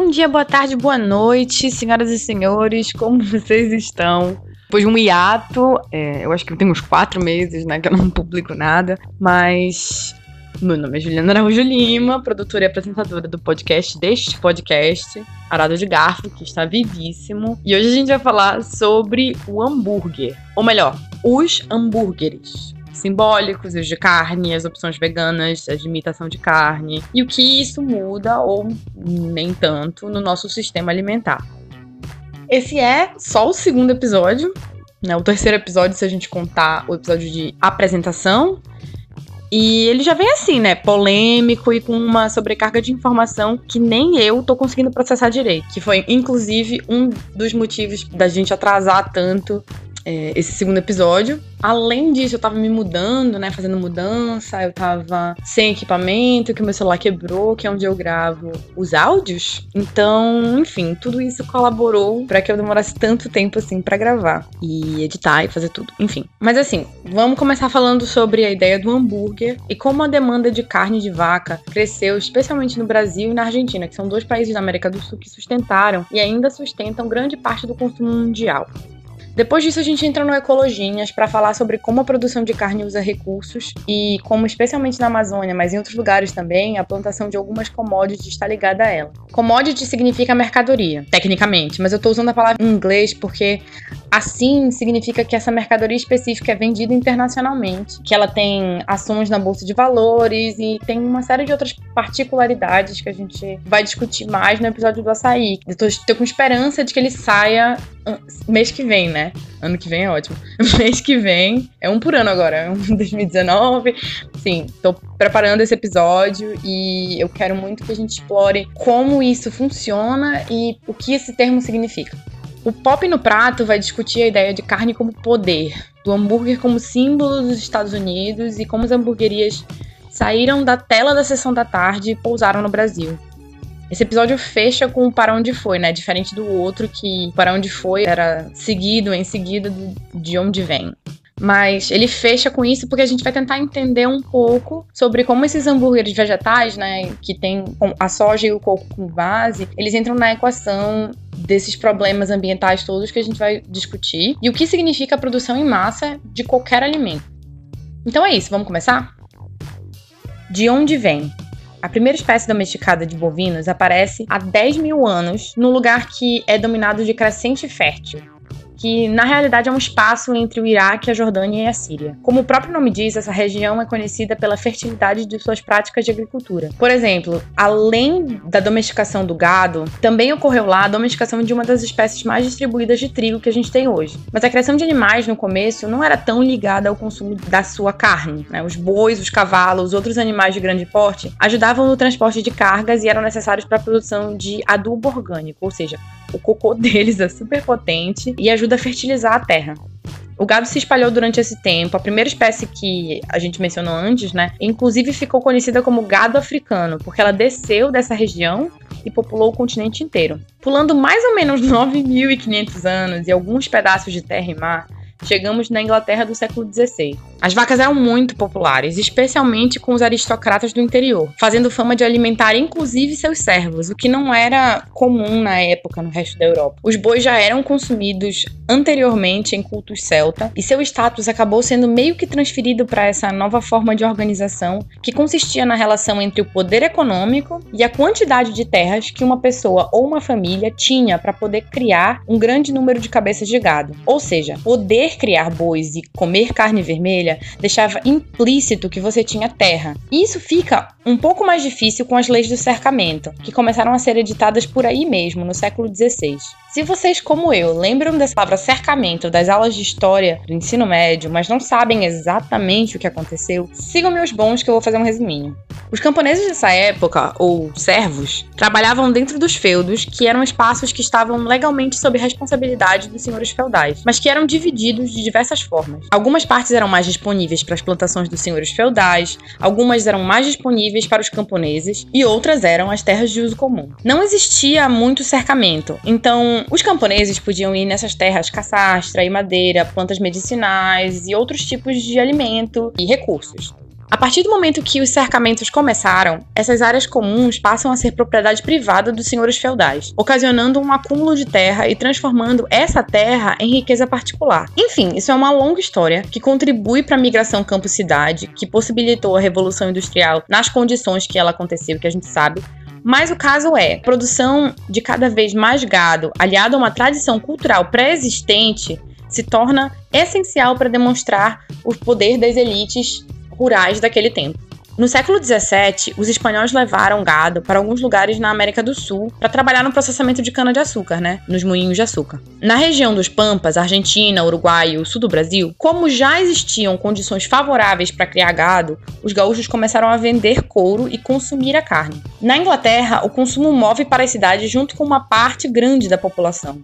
Bom dia, boa tarde, boa noite, senhoras e senhores, como vocês estão? Depois de um hiato, é, eu acho que tem uns quatro meses, né, que eu não publico nada, mas meu nome é Juliana Araújo Lima, produtora e apresentadora do podcast, deste podcast, Arado de Garfo, que está vivíssimo. E hoje a gente vai falar sobre o hambúrguer, ou melhor, os hambúrgueres simbólicos, os de carne, as opções veganas, as de imitação de carne, e o que isso muda, ou nem tanto, no nosso sistema alimentar. Esse é só o segundo episódio, né? O terceiro episódio, se a gente contar o episódio de apresentação. E ele já vem assim, né? Polêmico e com uma sobrecarga de informação que nem eu tô conseguindo processar direito. Que foi, inclusive, um dos motivos da gente atrasar tanto é, esse segundo episódio. Além disso, eu tava me mudando, né? Fazendo mudança, eu tava sem equipamento, que o meu celular quebrou, que é onde eu gravo os áudios. Então, enfim, tudo isso colaborou para que eu demorasse tanto tempo assim para gravar e editar e fazer tudo. Enfim. Mas assim, vamos começar falando sobre a ideia do hambúrguer e como a demanda de carne de vaca cresceu, especialmente no Brasil e na Argentina, que são dois países da América do Sul que sustentaram e ainda sustentam grande parte do consumo mundial. Depois disso, a gente entra no Ecologinhas para falar sobre como a produção de carne usa recursos e como, especialmente na Amazônia, mas em outros lugares também, a plantação de algumas commodities está ligada a ela. Commodity significa mercadoria, tecnicamente, mas eu estou usando a palavra em inglês porque assim significa que essa mercadoria específica é vendida internacionalmente, que ela tem ações na bolsa de valores e tem uma série de outras particularidades que a gente vai discutir mais no episódio do açaí. Eu tô, tô com esperança de que ele saia mês que vem, né? Ano que vem é ótimo. Mês que vem, é um por ano agora, é um 2019. Sim, tô preparando esse episódio e eu quero muito que a gente explore como isso funciona e o que esse termo significa. O Pop no Prato vai discutir a ideia de carne como poder, do hambúrguer como símbolo dos Estados Unidos e como as hamburguerias saíram da tela da sessão da tarde e pousaram no Brasil. Esse episódio fecha com Para Onde Foi, né? Diferente do outro, que Para Onde Foi era seguido, em seguida de onde vem. Mas ele fecha com isso porque a gente vai tentar entender um pouco sobre como esses hambúrgueres vegetais, né, que tem a soja e o coco com base, eles entram na equação desses problemas ambientais todos que a gente vai discutir e o que significa a produção em massa de qualquer alimento. Então é isso, vamos começar? De onde vem? A primeira espécie domesticada de bovinos aparece há 10 mil anos num lugar que é dominado de crescente fértil, que na realidade é um espaço entre o Iraque, a Jordânia e a Síria. Como o próprio nome diz, essa região é conhecida pela fertilidade de suas práticas de agricultura. Por exemplo, além da domesticação do gado, também ocorreu lá a domesticação de uma das espécies mais distribuídas de trigo que a gente tem hoje. Mas a criação de animais no começo não era tão ligada ao consumo da sua carne. Né? Os bois, os cavalos, outros animais de grande porte ajudavam no transporte de cargas e eram necessários para a produção de adubo orgânico, ou seja, o cocô deles é super potente e ajuda a fertilizar a terra. O gado se espalhou durante esse tempo. A primeira espécie que a gente mencionou antes, né, inclusive ficou conhecida como gado africano, porque ela desceu dessa região e populou o continente inteiro. Pulando mais ou menos 9.500 anos e alguns pedaços de terra e mar, chegamos na Inglaterra do século XVI. As vacas eram muito populares, especialmente com os aristocratas do interior, fazendo fama de alimentar inclusive seus servos, o que não era comum na época no resto da Europa. Os bois já eram consumidos anteriormente em cultos celta e seu status acabou sendo meio que transferido para essa nova forma de organização que consistia na relação entre o poder econômico e a quantidade de terras que uma pessoa ou uma família tinha para poder criar um grande número de cabeças de gado. Ou seja, poder criar bois e comer carne vermelha deixava implícito que você tinha terra. E isso fica um pouco mais difícil com as leis do cercamento, que começaram a ser editadas por aí mesmo, no século XVI. Se vocês, como eu, lembram dessa palavra cercamento das aulas de história do ensino médio, mas não sabem exatamente o que aconteceu, sigam meus bons que eu vou fazer um resuminho. Os camponeses dessa época, ou servos, trabalhavam dentro dos feudos, que eram espaços que estavam legalmente sob responsabilidade dos senhores feudais, mas que eram divididos de diversas formas. Algumas partes eram mais disponíveis para as plantações dos senhores feudais, algumas eram mais disponíveis para os camponeses e outras eram as terras de uso comum. Não existia muito cercamento, então os camponeses podiam ir nessas terras caçar, extrair madeira, plantas medicinais e outros tipos de alimento e recursos. A partir do momento que os cercamentos começaram, essas áreas comuns passam a ser propriedade privada dos senhores feudais, ocasionando um acúmulo de terra e transformando essa terra em riqueza particular. Enfim, isso é uma longa história que contribui para a migração campo-cidade, que possibilitou a revolução industrial nas condições que ela aconteceu, que a gente sabe, mas o caso é, produção de cada vez mais gado, aliado a uma tradição cultural pré-existente, se torna essencial para demonstrar o poder das elites rurais daquele tempo. No século XVII, os espanhóis levaram gado para alguns lugares na América do Sul para trabalhar no processamento de cana-de-açúcar, né? Nos moinhos de açúcar. Na região dos Pampas, Argentina, Uruguai e o sul do Brasil, como já existiam condições favoráveis para criar gado, os gaúchos começaram a vender couro e consumir a carne. Na Inglaterra, o consumo move para as cidades junto com uma parte grande da população.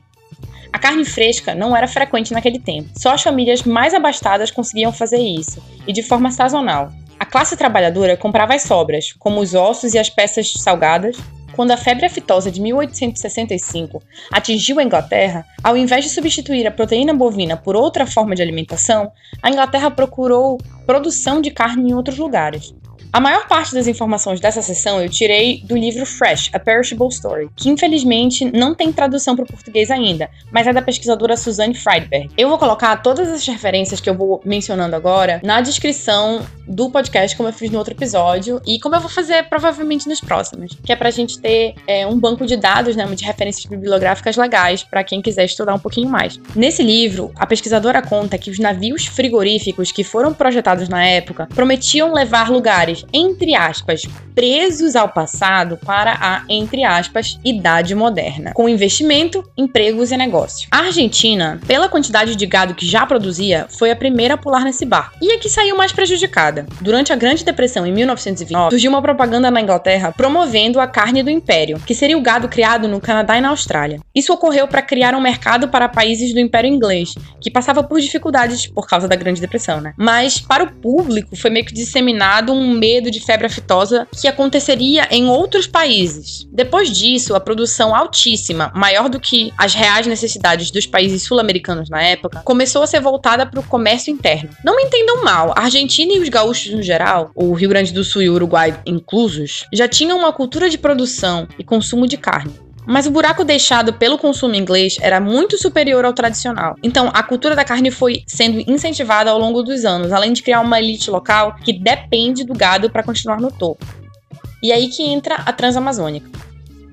A carne fresca não era frequente naquele tempo. Só as famílias mais abastadas conseguiam fazer isso, e de forma sazonal. A classe trabalhadora comprava as sobras, como os ossos e as peças salgadas. Quando a febre aftosa de 1865 atingiu a Inglaterra, ao invés de substituir a proteína bovina por outra forma de alimentação, a Inglaterra procurou produção de carne em outros lugares. A maior parte das informações dessa sessão eu tirei do livro Fresh, A Perishable Story, que infelizmente não tem tradução para o português ainda, mas é da pesquisadora Suzanne Friedberg. Eu vou colocar todas as referências que eu vou mencionando agora na descrição do podcast, como eu fiz no outro episódio, e como eu vou fazer provavelmente nos próximos, que é pra gente ter é, um banco de dados, né, de referências bibliográficas legais para quem quiser estudar um pouquinho mais. Nesse livro, a pesquisadora conta que os navios frigoríficos que foram projetados na época prometiam levar lugares entre aspas, presos ao passado para a, entre aspas, idade moderna, com investimento, empregos e negócio. A Argentina, pela quantidade de gado que já produzia, foi a primeira a pular nesse barco, e a que saiu mais prejudicada. Durante a Grande Depressão em 1929, surgiu uma propaganda na Inglaterra promovendo a carne do império, que seria o gado criado no Canadá e na Austrália. Isso ocorreu para criar um mercado para países do Império Inglês, que passava por dificuldades por causa da Grande Depressão, né? Mas para o público foi meio que disseminado um medo de febre aftosa que aconteceria em outros países. Depois disso, a produção altíssima, maior do que as reais necessidades dos países sul-americanos na época, começou a ser voltada para o comércio interno. Não me entendam mal, a Argentina e os gaúchos no geral, o Rio Grande do Sul e o Uruguai inclusos, já tinham uma cultura de produção e consumo de carne. Mas o buraco deixado pelo consumo inglês era muito superior ao tradicional. Então, a cultura da carne foi sendo incentivada ao longo dos anos, além de criar uma elite local que depende do gado para continuar no topo. E aí que entra a Transamazônica.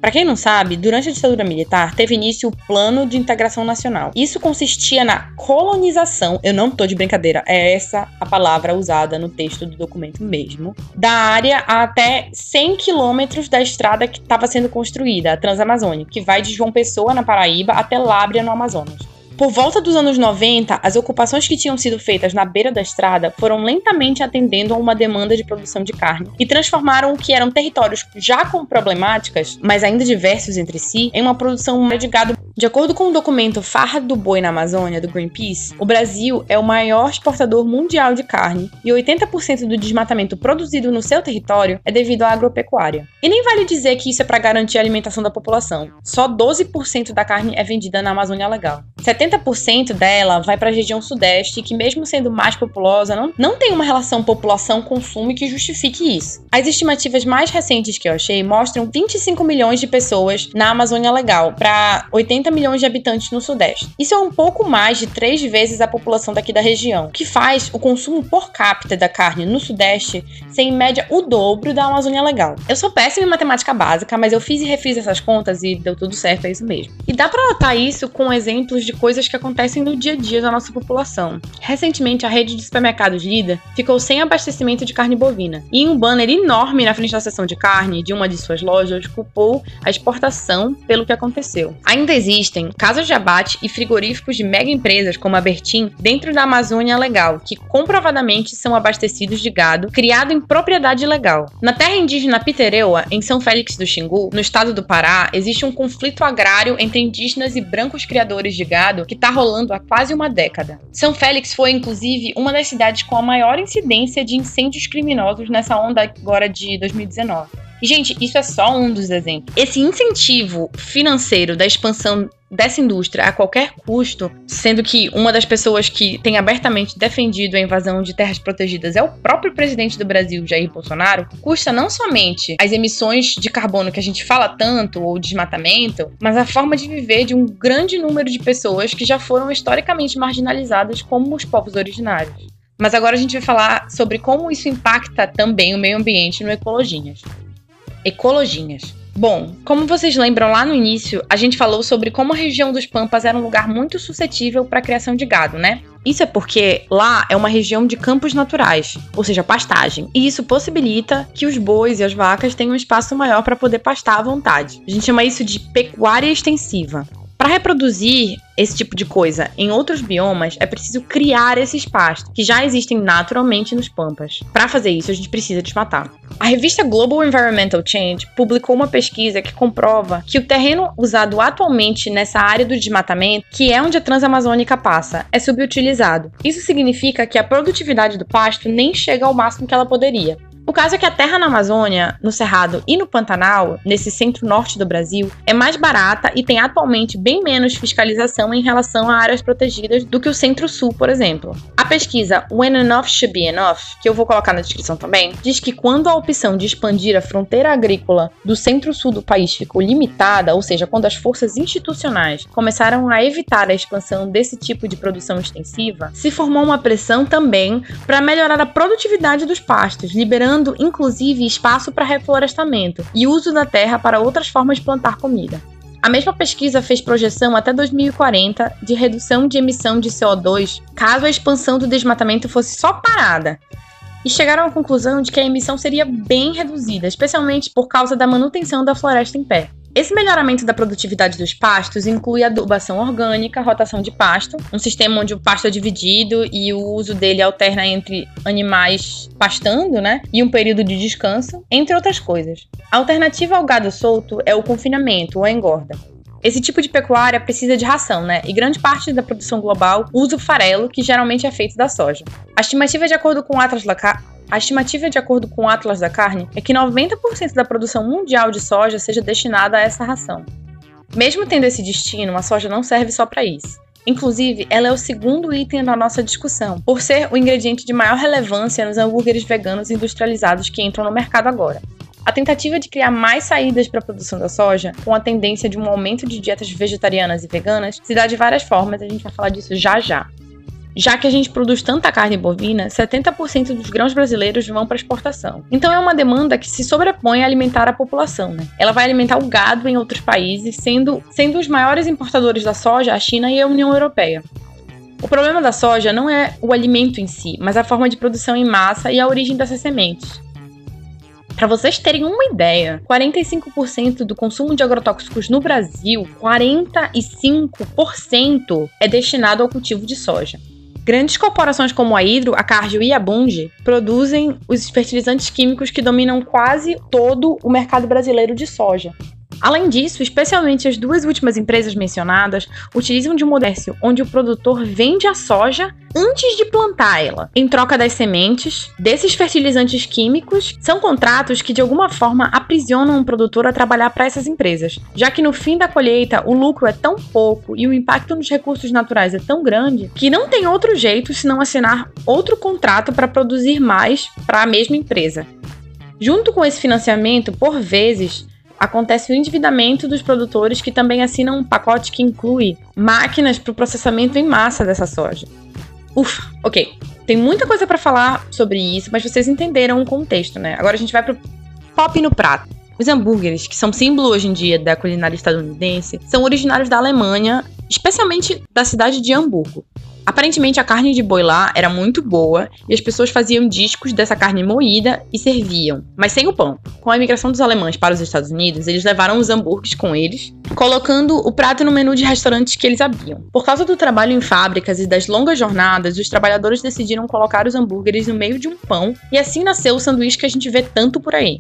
Para quem não sabe, durante a ditadura militar teve início o Plano de Integração Nacional. Isso consistia na colonização, eu não tô de brincadeira, é essa a palavra usada no texto do documento mesmo, da área até 100 quilômetros da estrada que estava sendo construída, a Transamazônica, que vai de João Pessoa, na Paraíba, até Lábrea, no Amazonas. Por volta dos anos 90, as ocupações que tinham sido feitas na beira da estrada foram lentamente atendendo a uma demanda de produção de carne e transformaram o que eram territórios já com problemáticas, mas ainda diversos entre si, em uma produção de gado. De acordo com o documento Farra do Boi na Amazônia, do Greenpeace, o Brasil é o maior exportador mundial de carne e 80% do desmatamento produzido no seu território é devido à agropecuária. E nem vale dizer que isso é para garantir a alimentação da população. Só 12% da carne é vendida na Amazônia Legal. 70% dela vai para a região sudeste, que mesmo sendo mais populosa, não, não tem uma relação população-consumo que justifique isso. As estimativas mais recentes que eu achei mostram 25 milhões de pessoas na Amazônia Legal para 80 milhões de habitantes no sudeste. Isso é um pouco mais de três vezes a população daqui da região, o que faz o consumo por capita da carne no sudeste ser em média o dobro da Amazônia Legal. Eu sou péssima em matemática básica, mas eu fiz e refiz essas contas e deu tudo certo, é isso mesmo. E dá para notar isso com exemplos de coisas que acontecem no dia a dia da nossa população. Recentemente, a rede de supermercados líder ficou sem abastecimento de carne bovina, e um banner enorme na frente da seção de carne de uma de suas lojas culpou a exportação pelo que aconteceu. Ainda existem casas de abate e frigoríficos de mega empresas como a Bertin dentro da Amazônia Legal, que comprovadamente são abastecidos de gado criado em propriedade legal. Na terra indígena Pitereua, em São Félix do Xingu, no estado do Pará, existe um conflito agrário entre indígenas e brancos criadores de gado que está rolando há quase uma década. São Félix foi, inclusive, uma das cidades com a maior incidência de incêndios criminosos nessa onda agora de 2019. E, gente, isso é só um dos exemplos. Esse incentivo financeiro da expansão dessa indústria a qualquer custo, sendo que uma das pessoas que tem abertamente defendido a invasão de terras protegidas é o próprio presidente do Brasil, Jair Bolsonaro, custa não somente as emissões de carbono que a gente fala tanto ou desmatamento, mas a forma de viver de um grande número de pessoas que já foram historicamente marginalizadas como os povos originários. Mas agora a gente vai falar sobre como isso impacta também o meio ambiente no Ecologinhas. Ecologinhas. Bom, como vocês lembram lá no início, a gente falou sobre como a região dos Pampas era um lugar muito suscetível para a criação de gado, né? Isso é porque lá é uma região de campos naturais, ou seja, pastagem, e isso possibilita que os bois e as vacas tenham um espaço maior para poder pastar à vontade. A gente chama isso de pecuária extensiva. Para reproduzir esse tipo de coisa em outros biomas, é preciso criar esses pastos, que já existem naturalmente nos pampas. Para fazer isso, a gente precisa desmatar. A revista Global Environmental Change publicou uma pesquisa que comprova que o terreno usado atualmente nessa área do desmatamento, que é onde a Transamazônica passa, é subutilizado. Isso significa que a produtividade do pasto nem chega ao máximo que ela poderia. O caso é que a terra na Amazônia, no Cerrado e no Pantanal, nesse centro-norte do Brasil, é mais barata e tem atualmente bem menos fiscalização em relação a áreas protegidas do que o centro-sul, por exemplo. A pesquisa When Enough Should Be Enough, que eu vou colocar na descrição também, diz que quando a opção de expandir a fronteira agrícola do centro-sul do país ficou limitada, ou seja, quando as forças institucionais começaram a evitar a expansão desse tipo de produção extensiva, se formou uma pressão também para melhorar a produtividade dos pastos, liberando criando inclusive espaço para reflorestamento e uso da terra para outras formas de plantar comida. A mesma pesquisa fez projeção até 2040 de redução de emissão de CO2 caso a expansão do desmatamento fosse só parada. E chegaram à conclusão de que a emissão seria bem reduzida, especialmente por causa da manutenção da floresta em pé. Esse melhoramento da produtividade dos pastos inclui adubação orgânica, rotação de pasto, um sistema onde o pasto é dividido e o uso dele alterna entre animais pastando, né, e um período de descanso, entre outras coisas. A alternativa ao gado solto é o confinamento ou a engorda. Esse tipo de pecuária precisa de ração, né? E grande parte da produção global usa o farelo, que geralmente é feito da soja. A estimativa de acordo com o Atlas a estimativa, de acordo com o Atlas da Carne, é que 90% da produção mundial de soja seja destinada a essa ração. Mesmo tendo esse destino, a soja não serve só para isso. Inclusive, ela é o segundo item da nossa discussão, por ser o ingrediente de maior relevância nos hambúrgueres veganos industrializados que entram no mercado agora. A tentativa de criar mais saídas para a produção da soja, com a tendência de um aumento de dietas vegetarianas e veganas, se dá de várias formas, a gente vai falar disso já já. Já que a gente produz tanta carne bovina, 70% dos grãos brasileiros vão para exportação. Então é uma demanda que se sobrepõe a alimentar a população, né? Ela vai alimentar o gado em outros países, sendo, sendo os maiores importadores da soja a China e a União Europeia. O problema da soja não é o alimento em si, mas a forma de produção em massa e a origem dessas sementes. Para vocês terem uma ideia, 45% do consumo de agrotóxicos no Brasil, 45% é destinado ao cultivo de soja. Grandes corporações como a Hidro, a Cargill e a Bunge produzem os fertilizantes químicos que dominam quase todo o mercado brasileiro de soja. Além disso, especialmente as duas últimas empresas mencionadas utilizam de um onde o produtor vende a soja antes de plantar ela, em troca das sementes, desses fertilizantes químicos. São contratos que de alguma forma aprisionam o produtor a trabalhar para essas empresas, já que no fim da colheita o lucro é tão pouco e o impacto nos recursos naturais é tão grande que não tem outro jeito senão assinar outro contrato para produzir mais para a mesma empresa. Junto com esse financiamento, por vezes, acontece o endividamento dos produtores que também assinam um pacote que inclui máquinas para o processamento em massa dessa soja. Ufa, ok. Tem muita coisa para falar sobre isso, mas vocês entenderam o contexto, né? Agora a gente vai pro pop no prato. Os hambúrgueres, que são símbolo hoje em dia da culinária estadunidense, são originários da Alemanha, especialmente da cidade de Hamburgo. Aparentemente a carne de boi lá era muito boa e as pessoas faziam discos dessa carne moída e serviam, mas sem o pão. Com a imigração dos alemães para os Estados Unidos, eles levaram os hambúrgueres com eles, colocando o prato no menu de restaurantes que eles abriam. Por causa do trabalho em fábricas e das longas jornadas, os trabalhadores decidiram colocar os hambúrgueres no meio de um pão e assim nasceu o sanduíche que a gente vê tanto por aí.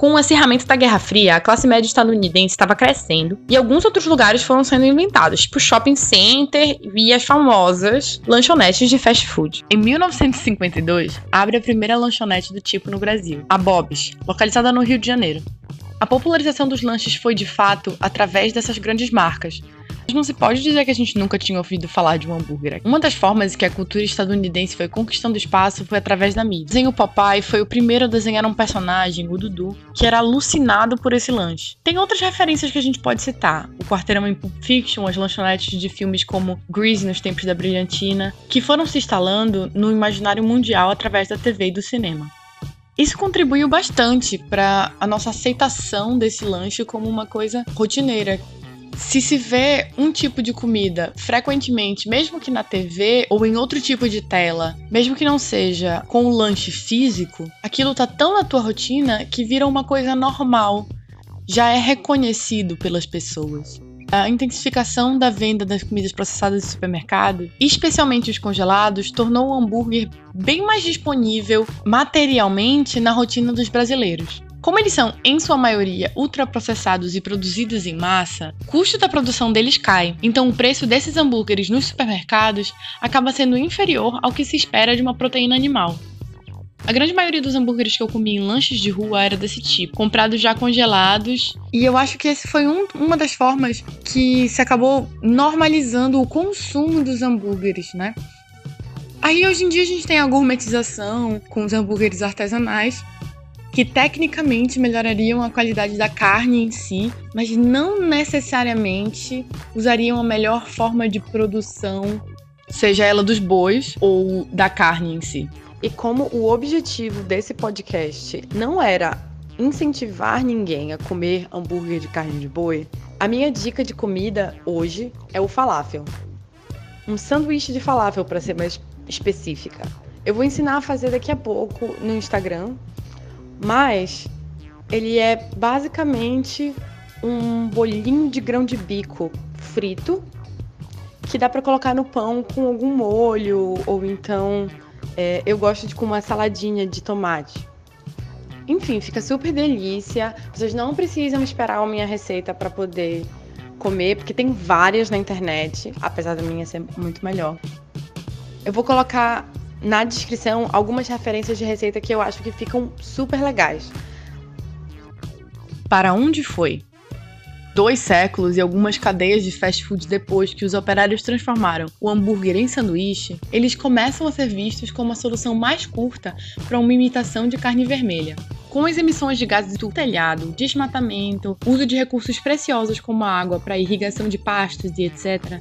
Com o acirramento da Guerra Fria, a classe média estadunidense estava crescendo e alguns outros lugares foram sendo inventados, tipo shopping center e as famosas lanchonetes de fast food. Em 1952, abre a primeira lanchonete do tipo no Brasil, a Bob's, localizada no Rio de Janeiro. A popularização dos lanches foi de fato através dessas grandes marcas, Não se pode dizer que a gente nunca tinha ouvido falar de um hambúrguer. Uma das formas que a cultura estadunidense foi conquistando espaço foi através da mídia. O desenho Popeye foi o primeiro a desenhar um personagem, o Dudu, que era alucinado por esse lanche. Tem outras referências que a gente pode citar. O Quarteirão em Pulp Fiction, as lanchonetes de filmes como Grease nos tempos da Brilhantina, que foram se instalando no imaginário mundial através da TV e do cinema. Isso contribuiu bastante para a nossa aceitação desse lanche como uma coisa rotineira, se se vê um tipo de comida frequentemente, mesmo que na TV ou em outro tipo de tela, mesmo que não seja com o lanche físico, aquilo tá tão na tua rotina que vira uma coisa normal. Já é reconhecido pelas pessoas. A intensificação da venda das comidas processadas de supermercado, especialmente os congelados, tornou o hambúrguer bem mais disponível materialmente na rotina dos brasileiros. Como eles são, em sua maioria, ultraprocessados e produzidos em massa, o custo da produção deles cai, então o preço desses hambúrgueres nos supermercados acaba sendo inferior ao que se espera de uma proteína animal. A grande maioria dos hambúrgueres que eu comi em lanches de rua era desse tipo, comprados já congelados. E eu acho que esse foi um, uma das formas que se acabou normalizando o consumo dos hambúrgueres, né? Aí hoje em dia a gente tem a gourmetização com os hambúrgueres artesanais, que tecnicamente melhorariam a qualidade da carne em si, mas não necessariamente usariam a melhor forma de produção, seja ela dos bois ou da carne em si. E como o objetivo desse podcast não era incentivar ninguém a comer hambúrguer de carne de boi, a minha dica de comida hoje é o falafel. Um sanduíche de falafel, para ser mais específica. Eu vou ensinar a fazer daqui a pouco no Instagram, mas ele é basicamente um bolinho de grão de bico frito que dá para colocar no pão com algum molho ou então é, eu gosto de com uma saladinha de tomate. Enfim, fica super delícia. Vocês não precisam esperar a minha receita para poder comer, porque tem várias na internet, apesar da minha ser muito melhor. Eu vou colocar na descrição algumas referências de receita que eu acho que ficam super legais. Para onde foi? Dois séculos e algumas cadeias de fast food depois que os operários transformaram o hambúrguer em sanduíche, eles começam a ser vistos como a solução mais curta para uma imitação de carne vermelha. Com as emissões de gases do telhado, desmatamento, uso de recursos preciosos como a água para irrigação de pastos e etc.,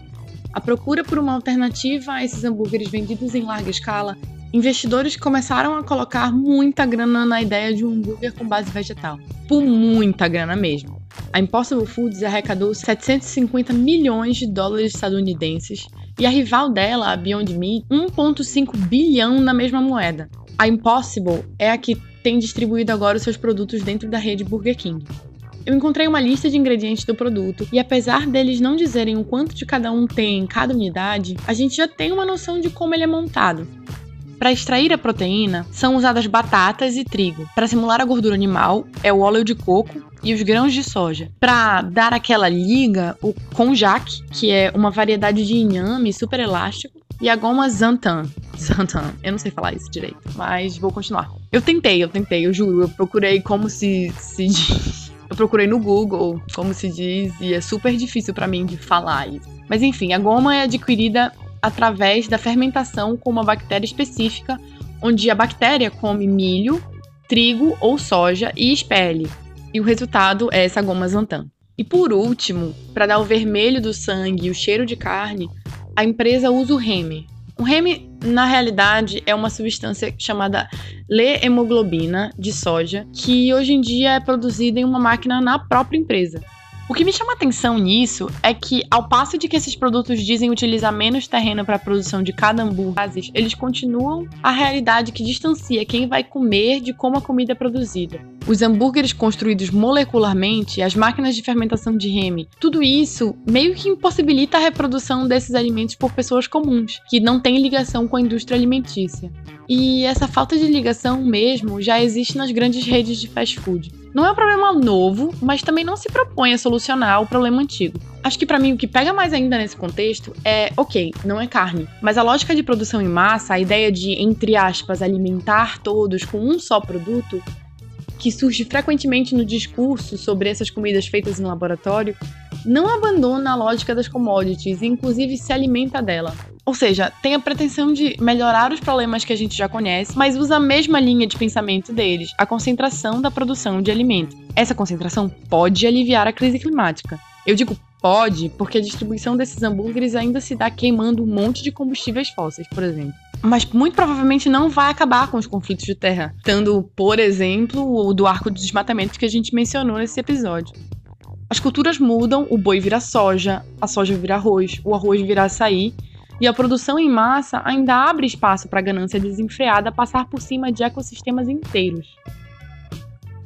a procura por uma alternativa a esses hambúrgueres vendidos em larga escala, investidores começaram a colocar muita grana na ideia de um hambúrguer com base vegetal. Por muita grana mesmo. A Impossible Foods arrecadou 750 milhões de dólares estadunidenses e a rival dela, a Beyond Meat, 1,5 bilhão na mesma moeda. A Impossible é a que tem distribuído agora os seus produtos dentro da rede Burger King. Eu encontrei uma lista de ingredientes do produto e apesar deles não dizerem o quanto de cada um tem em cada unidade, a gente já tem uma noção de como ele é montado. Para extrair a proteína, são usadas batatas e trigo. Para simular a gordura animal, é o óleo de coco e os grãos de soja. Para dar aquela liga, o konjac, que é uma variedade de inhame super elástico, e a goma Zantan. Zantan, eu não sei falar isso direito, mas vou continuar. Eu tentei, eu tentei, eu juro, eu procurei como se, se diz eu procurei no Google, como se diz, e é super difícil para mim de falar isso. Mas enfim, a goma é adquirida através da fermentação com uma bactéria específica, onde a bactéria come milho, trigo ou soja e expele. E o resultado é essa goma xanthan. E por último, para dar o vermelho do sangue e o cheiro de carne, a empresa usa o Reme, o REM, na realidade, é uma substância chamada L-hemoglobina de soja, que hoje em dia é produzida em uma máquina na própria empresa. O que me chama atenção nisso é que, ao passo de que esses produtos dizem utilizar menos terreno para a produção de cada hambúrguer, eles continuam a realidade que distancia quem vai comer de como a comida é produzida. Os hambúrgueres construídos molecularmente, as máquinas de fermentação de Remy, tudo isso meio que impossibilita a reprodução desses alimentos por pessoas comuns, que não têm ligação com a indústria alimentícia. E essa falta de ligação mesmo já existe nas grandes redes de fast food. Não é um problema novo, mas também não se propõe a solucionar o problema antigo. Acho que para mim o que pega mais ainda nesse contexto é, ok, não é carne, mas a lógica de produção em massa, a ideia de, entre aspas, alimentar todos com um só produto, que surge frequentemente no discurso sobre essas comidas feitas em laboratório, não abandona a lógica das commodities e, inclusive, se alimenta dela. Ou seja, tem a pretensão de melhorar os problemas que a gente já conhece, mas usa a mesma linha de pensamento deles, a concentração da produção de alimento. Essa concentração pode aliviar a crise climática. Eu digo pode porque a distribuição desses hambúrgueres ainda se dá queimando um monte de combustíveis fósseis, por exemplo. Mas muito provavelmente não vai acabar com os conflitos de terra, dando, por exemplo, o do arco de desmatamento que a gente mencionou nesse episódio. As culturas mudam, o boi vira soja, a soja vira arroz, o arroz vira açaí e a produção em massa ainda abre espaço para a ganância desenfreada passar por cima de ecossistemas inteiros.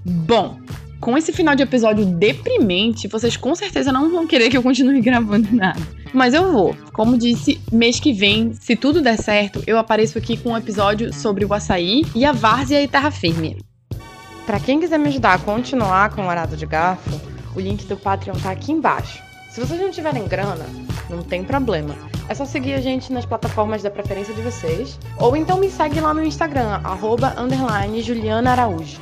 Bom, com esse final de episódio deprimente, vocês com certeza não vão querer que eu continue gravando nada. Mas eu vou. Como disse, mês que vem, se tudo der certo, eu apareço aqui com um episódio sobre o açaí e a várzea e terra firme. Para quem quiser me ajudar a continuar com o arado de garfo, o link do Patreon tá aqui embaixo. Se vocês não tiverem grana, não tem problema. É só seguir a gente nas plataformas da preferência de vocês. Ou então me segue lá no Instagram, arroba, Juliana Araújo.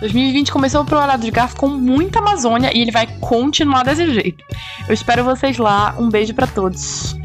2020 começou pro Arado de Garfo com muita Amazônia e ele vai continuar desse jeito. Eu espero vocês lá. Um beijo para todos.